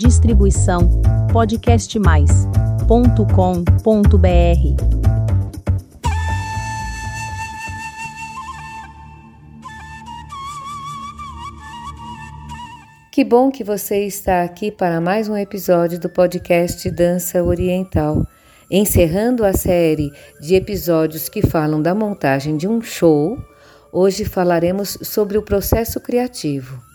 Distribuição podcastmais.com.br. Que bom que você está aqui para mais um episódio do podcast Dança Oriental. Encerrando a série de episódios que falam da montagem de um show, hoje falaremos sobre o processo criativo.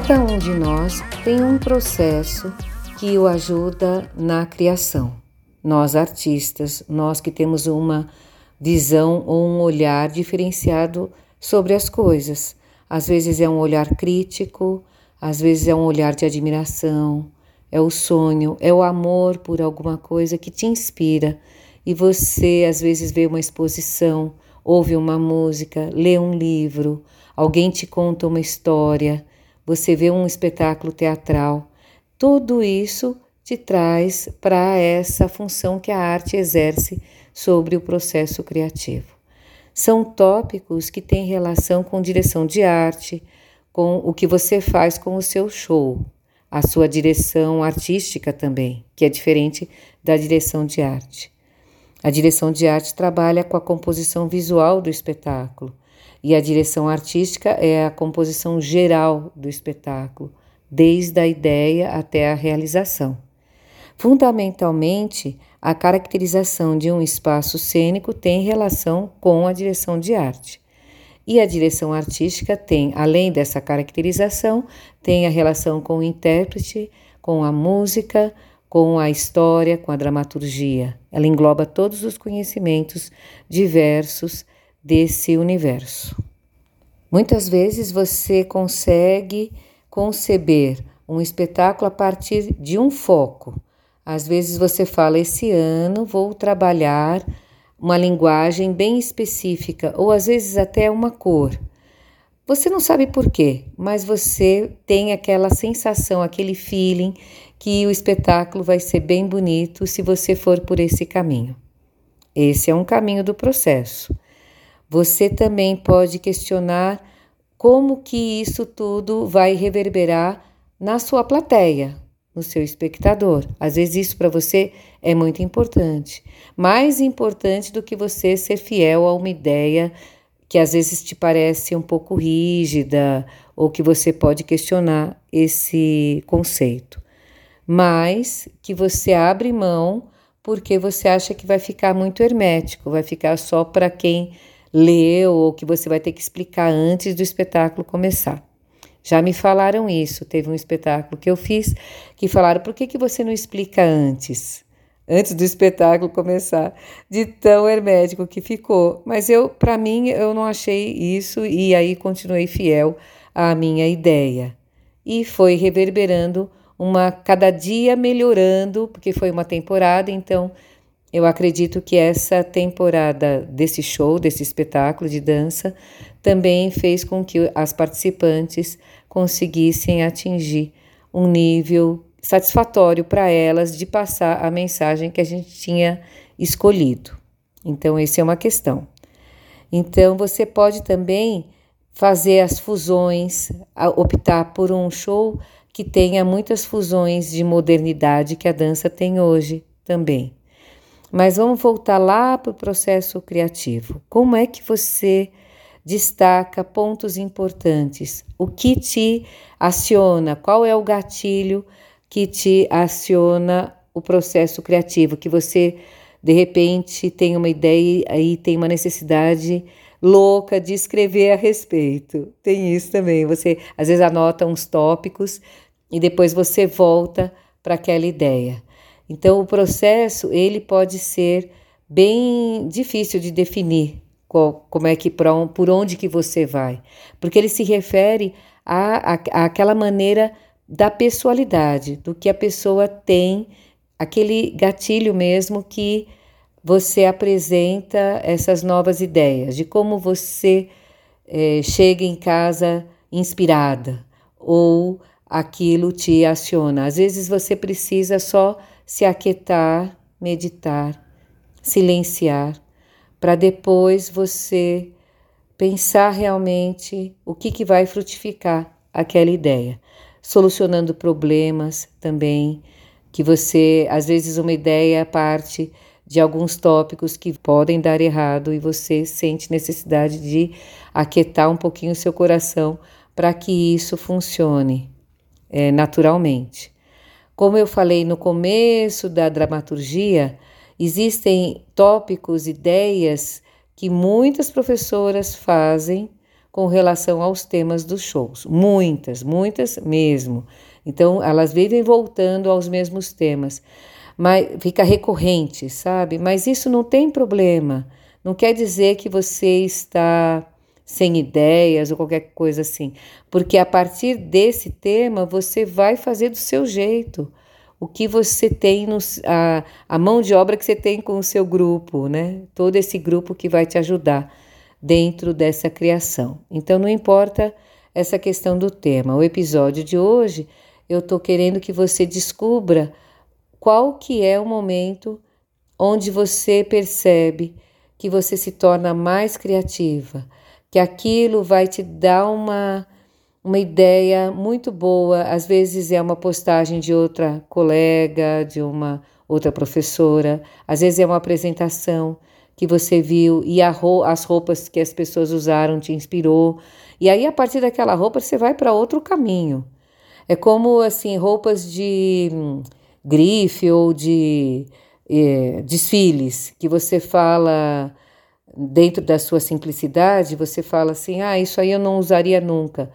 Cada um de nós tem um processo que o ajuda na criação. Nós, artistas, nós que temos uma visão ou um olhar diferenciado sobre as coisas. Às vezes é um olhar crítico, às vezes é um olhar de admiração, é o sonho, é o amor por alguma coisa que te inspira e você às vezes vê uma exposição, ouve uma música, lê um livro, alguém te conta uma história você vê um espetáculo teatral. Tudo isso te traz para essa função que a arte exerce sobre o processo criativo. São tópicos que têm relação com direção de arte, com o que você faz com o seu show, a sua direção artística também, que é diferente da direção de arte. A direção de arte trabalha com a composição visual do espetáculo, e a direção artística é a composição geral do espetáculo, desde a ideia até a realização. Fundamentalmente, a caracterização de um espaço cênico tem relação com a direção de arte. E a direção artística tem, além dessa caracterização, tem a relação com o intérprete, com a música, com a história, com a dramaturgia. Ela engloba todos os conhecimentos diversos desse universo. Muitas vezes você consegue conceber um espetáculo a partir de um foco. Às vezes você fala: esse ano vou trabalhar uma linguagem bem específica, ou às vezes até uma cor. Você não sabe por quê, mas você tem aquela sensação, aquele feeling que o espetáculo vai ser bem bonito se você for por esse caminho. Esse é um caminho do processo. Você também pode questionar como que isso tudo vai reverberar na sua plateia, no seu espectador. Às vezes isso para você é muito importante, mais importante do que você ser fiel a uma ideia que às vezes te parece um pouco rígida ou que você pode questionar esse conceito, mas que você abre mão porque você acha que vai ficar muito hermético, vai ficar só para quem leu ou que você vai ter que explicar antes do espetáculo começar. Já me falaram isso. Teve um espetáculo que eu fiz que falaram: por que, que você não explica antes? Antes do espetáculo começar, de tão hermético que ficou. Mas eu, para mim, eu não achei isso e aí continuei fiel à minha ideia. E foi reverberando uma cada dia melhorando, porque foi uma temporada, então eu acredito que essa temporada desse show, desse espetáculo de dança, também fez com que as participantes conseguissem atingir um nível satisfatório para elas de passar a mensagem que a gente tinha escolhido. Então, essa é uma questão. Então, você pode também fazer as fusões, optar por um show que tenha muitas fusões de modernidade que a dança tem hoje também. Mas vamos voltar lá para o processo criativo. Como é que você destaca pontos importantes. O que te aciona? Qual é o gatilho que te aciona o processo criativo? Que você de repente tem uma ideia e tem uma necessidade louca de escrever a respeito. Tem isso também. Você às vezes anota uns tópicos e depois você volta para aquela ideia. Então o processo ele pode ser bem difícil de definir qual, como é que por onde que você vai, porque ele se refere a, a, aquela maneira da pessoalidade, do que a pessoa tem, aquele gatilho mesmo que você apresenta essas novas ideias, de como você é, chega em casa inspirada ou aquilo te aciona. Às vezes você precisa só se aquietar, meditar, silenciar, para depois você pensar realmente o que, que vai frutificar aquela ideia, solucionando problemas também, que você, às vezes, uma ideia parte de alguns tópicos que podem dar errado e você sente necessidade de aquietar um pouquinho o seu coração para que isso funcione é, naturalmente. Como eu falei no começo da dramaturgia, existem tópicos, ideias que muitas professoras fazem com relação aos temas dos shows. Muitas, muitas mesmo. Então, elas vivem voltando aos mesmos temas mas fica recorrente, sabe? Mas isso não tem problema. Não quer dizer que você está sem ideias ou qualquer coisa assim, porque a partir desse tema você vai fazer do seu jeito o que você tem no, a, a mão de obra que você tem com o seu grupo, né? Todo esse grupo que vai te ajudar dentro dessa criação. Então não importa essa questão do tema. O episódio de hoje eu estou querendo que você descubra qual que é o momento onde você percebe que você se torna mais criativa, que aquilo vai te dar uma uma ideia muito boa, às vezes é uma postagem de outra colega, de uma outra professora, às vezes é uma apresentação que você viu e ro as roupas que as pessoas usaram te inspirou. E aí a partir daquela roupa você vai para outro caminho. É como assim, roupas de grife ou de é, desfiles, que você fala dentro da sua simplicidade, você fala assim: ah, isso aí eu não usaria nunca.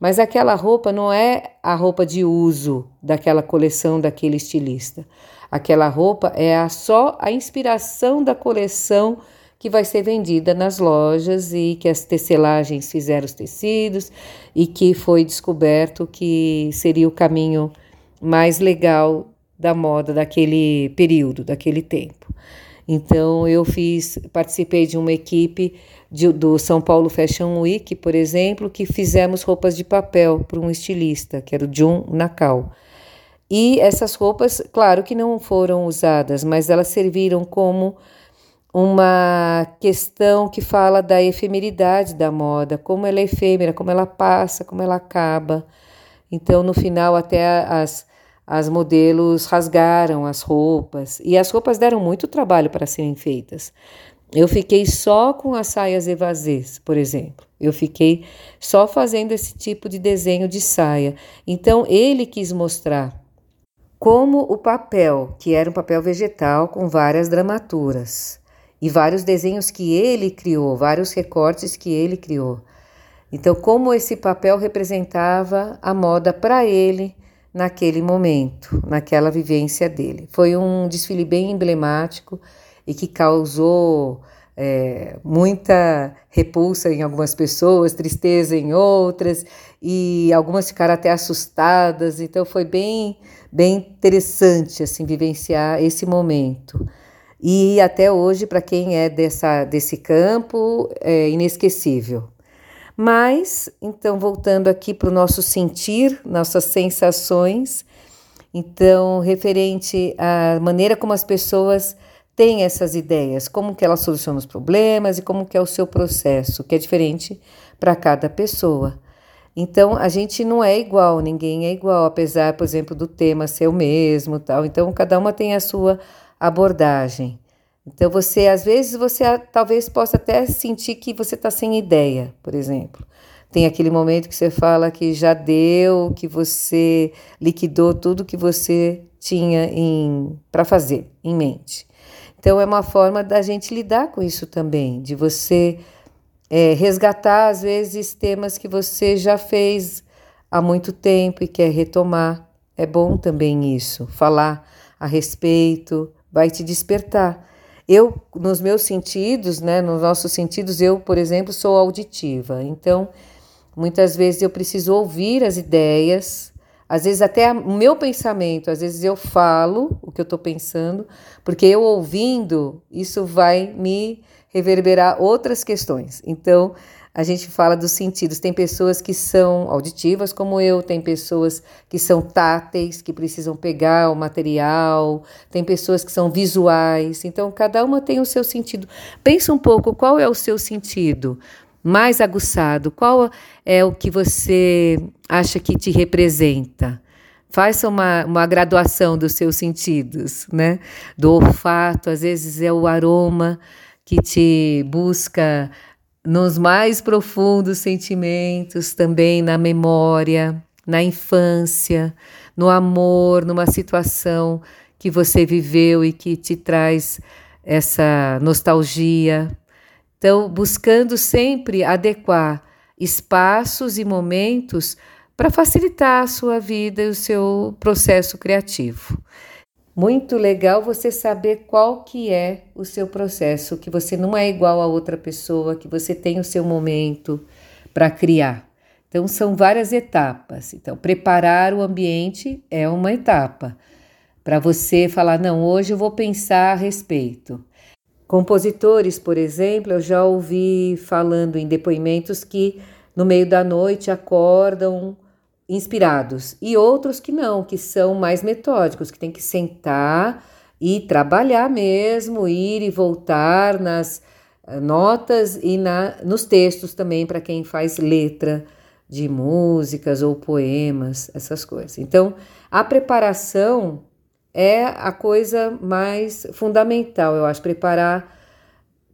Mas aquela roupa não é a roupa de uso daquela coleção daquele estilista. Aquela roupa é a, só a inspiração da coleção que vai ser vendida nas lojas e que as tecelagens fizeram os tecidos e que foi descoberto que seria o caminho mais legal da moda daquele período, daquele tempo. Então eu fiz, participei de uma equipe de, do São Paulo Fashion Week, por exemplo, que fizemos roupas de papel para um estilista, que era o John Nakal. E essas roupas, claro que não foram usadas, mas elas serviram como uma questão que fala da efemeridade da moda, como ela é efêmera, como ela passa, como ela acaba. Então, no final, até as, as modelos rasgaram as roupas e as roupas deram muito trabalho para serem feitas. Eu fiquei só com as saias evasês, por exemplo. Eu fiquei só fazendo esse tipo de desenho de saia. Então ele quis mostrar como o papel, que era um papel vegetal com várias dramaturas e vários desenhos que ele criou, vários recortes que ele criou. Então, como esse papel representava a moda para ele naquele momento, naquela vivência dele. Foi um desfile bem emblemático e que causou é, muita repulsa em algumas pessoas, tristeza em outras, e algumas ficaram até assustadas. Então foi bem, bem interessante assim vivenciar esse momento. E até hoje, para quem é dessa, desse campo, é inesquecível. Mas, então, voltando aqui para o nosso sentir, nossas sensações, então, referente à maneira como as pessoas têm essas ideias, como que elas solucionam os problemas e como que é o seu processo, que é diferente para cada pessoa. Então, a gente não é igual, ninguém é igual, apesar, por exemplo, do tema ser o mesmo, tal. Então, cada uma tem a sua abordagem. Então você, às vezes, você talvez possa até sentir que você está sem ideia, por exemplo. Tem aquele momento que você fala que já deu, que você liquidou tudo que você tinha para fazer em mente. Então é uma forma da gente lidar com isso também, de você é, resgatar às vezes temas que você já fez há muito tempo e quer retomar. É bom também isso, falar a respeito, vai te despertar. Eu, nos meus sentidos, né, nos nossos sentidos, eu, por exemplo, sou auditiva. Então, muitas vezes eu preciso ouvir as ideias, às vezes até o meu pensamento, às vezes eu falo o que eu estou pensando, porque eu ouvindo, isso vai me reverberar outras questões. Então, a gente fala dos sentidos. Tem pessoas que são auditivas, como eu, tem pessoas que são táteis, que precisam pegar o material, tem pessoas que são visuais. Então, cada uma tem o seu sentido. Pensa um pouco qual é o seu sentido mais aguçado, qual é o que você acha que te representa. Faça uma, uma graduação dos seus sentidos, né? Do olfato, às vezes é o aroma que te busca nos mais profundos sentimentos, também na memória, na infância, no amor, numa situação que você viveu e que te traz essa nostalgia. Então, buscando sempre adequar espaços e momentos para facilitar a sua vida e o seu processo criativo. Muito legal você saber qual que é o seu processo, que você não é igual a outra pessoa, que você tem o seu momento para criar. Então são várias etapas. Então preparar o ambiente é uma etapa para você falar não, hoje eu vou pensar a respeito. Compositores, por exemplo, eu já ouvi falando em depoimentos que no meio da noite acordam inspirados e outros que não, que são mais metódicos, que tem que sentar e trabalhar mesmo, ir e voltar nas eh, notas e na, nos textos também para quem faz letra de músicas ou poemas, essas coisas. Então, a preparação é a coisa mais fundamental, eu acho, preparar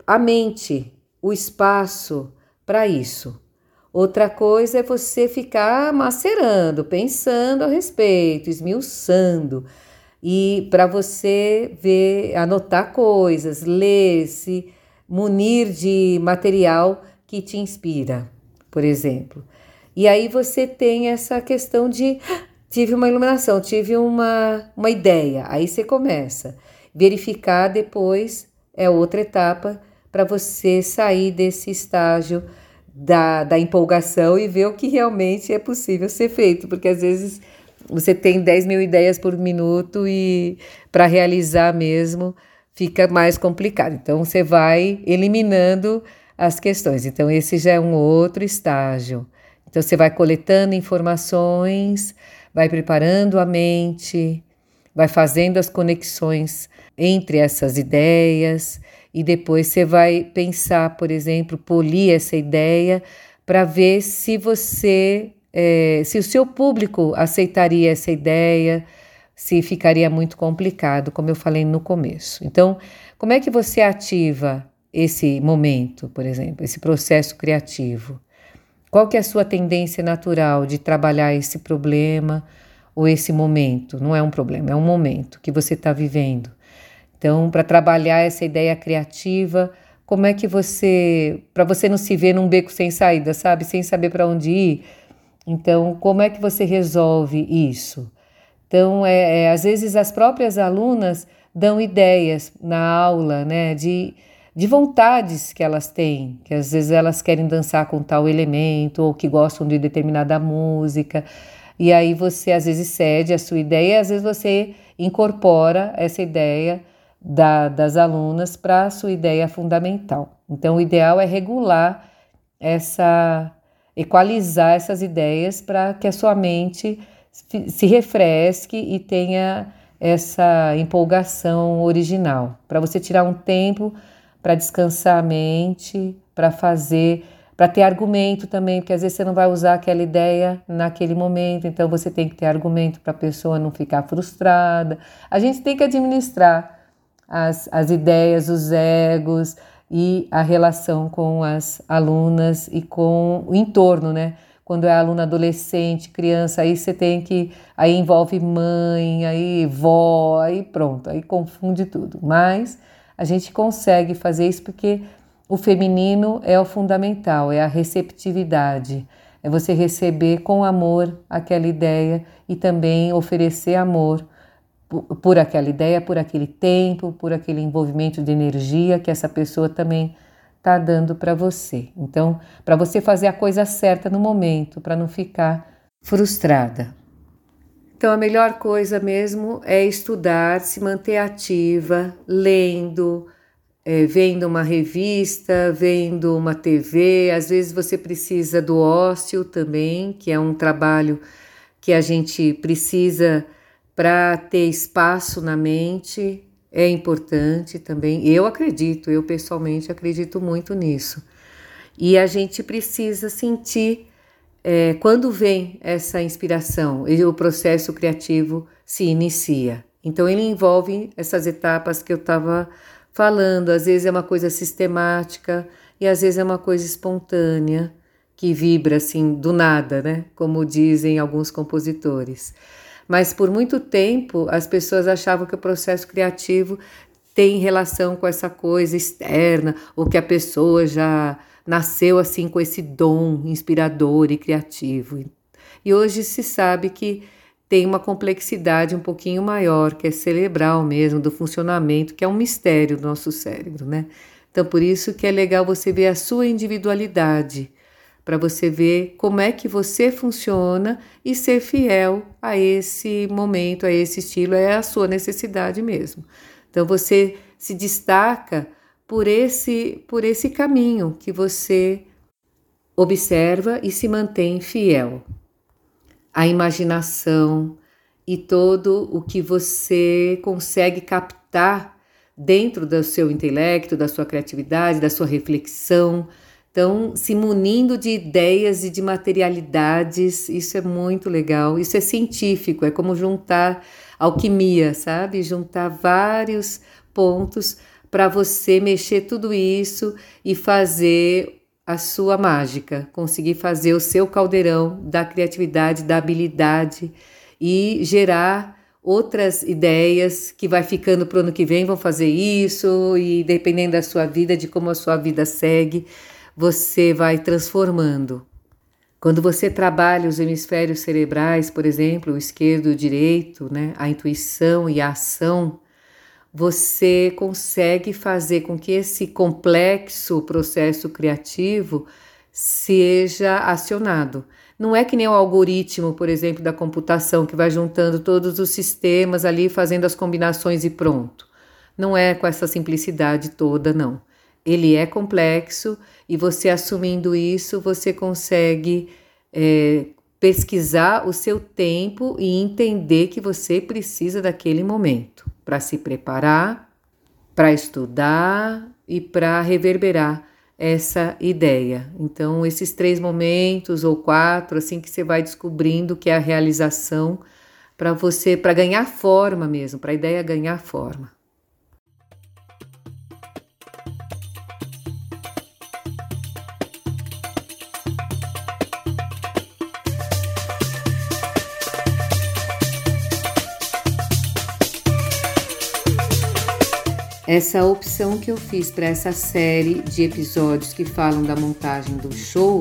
a mente, o espaço para isso. Outra coisa é você ficar macerando, pensando a respeito, esmiuçando. E para você ver, anotar coisas, ler, se munir de material que te inspira, por exemplo. E aí você tem essa questão de tive uma iluminação, tive uma, uma ideia. Aí você começa. Verificar depois é outra etapa para você sair desse estágio da, da empolgação e ver o que realmente é possível ser feito, porque às vezes você tem 10 mil ideias por minuto e para realizar mesmo fica mais complicado. Então você vai eliminando as questões. Então esse já é um outro estágio. Então você vai coletando informações, vai preparando a mente, vai fazendo as conexões entre essas ideias e depois você vai pensar, por exemplo, polir essa ideia para ver se você, é, se o seu público aceitaria essa ideia, se ficaria muito complicado, como eu falei no começo. Então, como é que você ativa esse momento, por exemplo, esse processo criativo? Qual que é a sua tendência natural de trabalhar esse problema ou esse momento? Não é um problema, é um momento que você está vivendo. Então, para trabalhar essa ideia criativa, como é que você, para você não se ver num beco sem saída, sabe, sem saber para onde ir, então como é que você resolve isso? Então, é, é, às vezes as próprias alunas dão ideias na aula, né, de, de vontades que elas têm, que às vezes elas querem dançar com tal elemento ou que gostam de determinada música. E aí você às vezes cede a sua ideia, às vezes você incorpora essa ideia da, das alunas para a sua ideia fundamental. Então, o ideal é regular essa, equalizar essas ideias para que a sua mente se refresque e tenha essa empolgação original, para você tirar um tempo para descansar a mente, para fazer, para ter argumento também, porque às vezes você não vai usar aquela ideia naquele momento, então você tem que ter argumento para a pessoa não ficar frustrada. A gente tem que administrar as, as ideias, os egos e a relação com as alunas e com o entorno, né? Quando é aluna adolescente, criança, aí você tem que. Aí envolve mãe, aí vó, aí pronto, aí confunde tudo. Mas a gente consegue fazer isso porque o feminino é o fundamental, é a receptividade, é você receber com amor aquela ideia e também oferecer amor por aquela ideia, por aquele tempo, por aquele envolvimento de energia que essa pessoa também está dando para você. Então, para você fazer a coisa certa no momento, para não ficar frustrada. Então, a melhor coisa mesmo é estudar, se manter ativa, lendo, é, vendo uma revista, vendo uma TV. Às vezes você precisa do ócio também, que é um trabalho que a gente precisa para ter espaço na mente é importante também. Eu acredito, eu pessoalmente acredito muito nisso. E a gente precisa sentir é, quando vem essa inspiração e o processo criativo se inicia. Então, ele envolve essas etapas que eu estava falando. Às vezes é uma coisa sistemática e às vezes é uma coisa espontânea que vibra assim do nada, né? Como dizem alguns compositores. Mas por muito tempo as pessoas achavam que o processo criativo tem relação com essa coisa externa, ou que a pessoa já nasceu assim com esse dom inspirador e criativo. E hoje se sabe que tem uma complexidade um pouquinho maior, que é cerebral mesmo, do funcionamento, que é um mistério do nosso cérebro, né? Então, por isso que é legal você ver a sua individualidade para você ver como é que você funciona e ser fiel a esse momento, a esse estilo, é a sua necessidade mesmo. Então você se destaca por esse por esse caminho que você observa e se mantém fiel. A imaginação e todo o que você consegue captar dentro do seu intelecto, da sua criatividade, da sua reflexão, então, se munindo de ideias e de materialidades, isso é muito legal. Isso é científico, é como juntar alquimia, sabe? Juntar vários pontos para você mexer tudo isso e fazer a sua mágica, conseguir fazer o seu caldeirão da criatividade, da habilidade e gerar outras ideias que vai ficando para o ano que vem, vão fazer isso e dependendo da sua vida, de como a sua vida segue, você vai transformando. Quando você trabalha os hemisférios cerebrais, por exemplo, o esquerdo e o direito, né, a intuição e a ação, você consegue fazer com que esse complexo processo criativo seja acionado. Não é que nem o algoritmo, por exemplo, da computação, que vai juntando todos os sistemas ali, fazendo as combinações e pronto. Não é com essa simplicidade toda, não ele é complexo e você assumindo isso, você consegue é, pesquisar o seu tempo e entender que você precisa daquele momento para se preparar, para estudar e para reverberar essa ideia. Então, esses três momentos ou quatro, assim que você vai descobrindo que é a realização para você, para ganhar forma mesmo, para a ideia ganhar forma. Essa opção que eu fiz para essa série de episódios que falam da montagem do show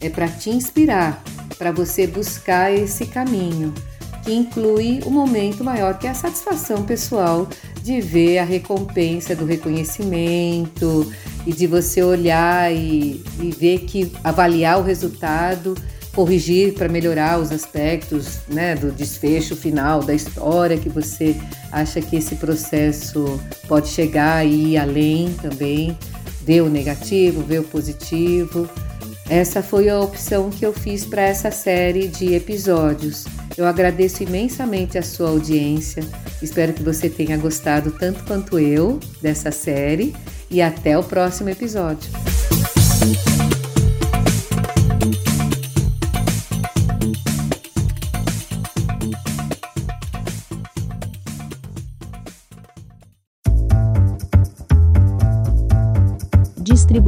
é para te inspirar, para você buscar esse caminho, que inclui o um momento maior que é a satisfação pessoal de ver a recompensa do reconhecimento e de você olhar e, e ver que avaliar o resultado corrigir para melhorar os aspectos né, do desfecho final da história que você acha que esse processo pode chegar e ir além também, ver o negativo, ver o positivo. Essa foi a opção que eu fiz para essa série de episódios. Eu agradeço imensamente a sua audiência. Espero que você tenha gostado tanto quanto eu dessa série e até o próximo episódio.